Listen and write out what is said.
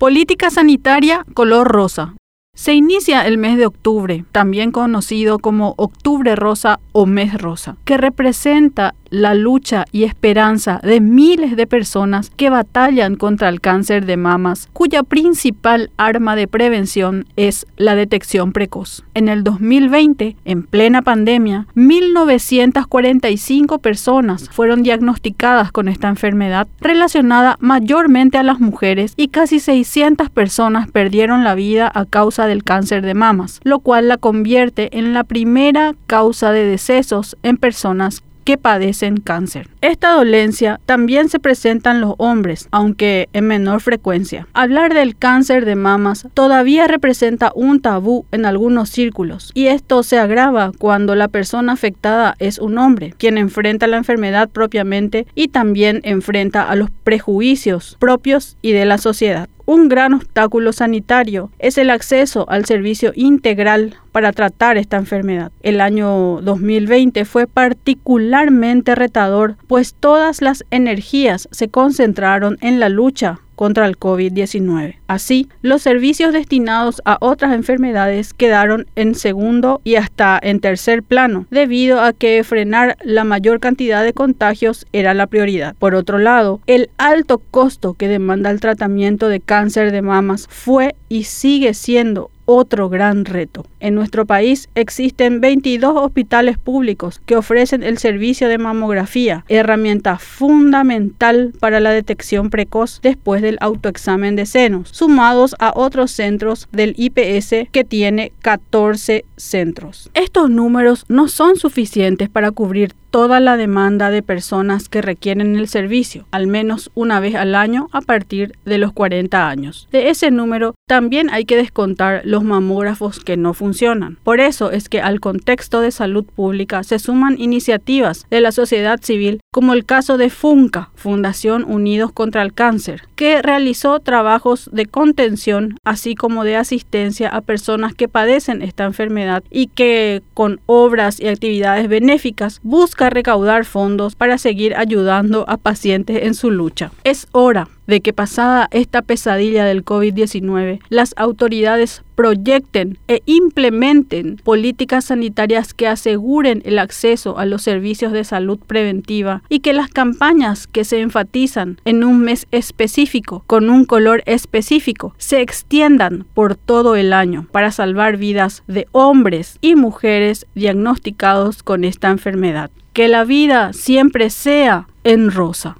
Política sanitaria color rosa. Se inicia el mes de octubre, también conocido como Octubre Rosa o Mes Rosa, que representa la lucha y esperanza de miles de personas que batallan contra el cáncer de mamas, cuya principal arma de prevención es la detección precoz. En el 2020, en plena pandemia, 1.945 personas fueron diagnosticadas con esta enfermedad relacionada mayormente a las mujeres y casi 600 personas perdieron la vida a causa del cáncer de mamas, lo cual la convierte en la primera causa de decesos en personas que padecen cáncer. Esta dolencia también se presenta en los hombres, aunque en menor frecuencia. Hablar del cáncer de mamas todavía representa un tabú en algunos círculos, y esto se agrava cuando la persona afectada es un hombre, quien enfrenta la enfermedad propiamente y también enfrenta a los prejuicios propios y de la sociedad. Un gran obstáculo sanitario es el acceso al servicio integral para tratar esta enfermedad. El año 2020 fue particularmente retador, pues todas las energías se concentraron en la lucha contra el COVID-19. Así, los servicios destinados a otras enfermedades quedaron en segundo y hasta en tercer plano, debido a que frenar la mayor cantidad de contagios era la prioridad. Por otro lado, el alto costo que demanda el tratamiento de cáncer de mamas fue y sigue siendo otro gran reto. En nuestro país existen 22 hospitales públicos que ofrecen el servicio de mamografía, herramienta fundamental para la detección precoz después del autoexamen de senos, sumados a otros centros del IPS que tiene 14 centros. Estos números no son suficientes para cubrir toda la demanda de personas que requieren el servicio, al menos una vez al año a partir de los 40 años. De ese número también hay que descontar los mamógrafos que no funcionan. Por eso es que al contexto de salud pública se suman iniciativas de la sociedad civil como el caso de FUNCA, Fundación Unidos contra el Cáncer, que realizó trabajos de contención así como de asistencia a personas que padecen esta enfermedad y que con obras y actividades benéficas buscan recaudar fondos para seguir ayudando a pacientes en su lucha. Es hora de que pasada esta pesadilla del COVID-19, las autoridades proyecten e implementen políticas sanitarias que aseguren el acceso a los servicios de salud preventiva y que las campañas que se enfatizan en un mes específico con un color específico se extiendan por todo el año para salvar vidas de hombres y mujeres diagnosticados con esta enfermedad. Que la vida siempre sea en rosa.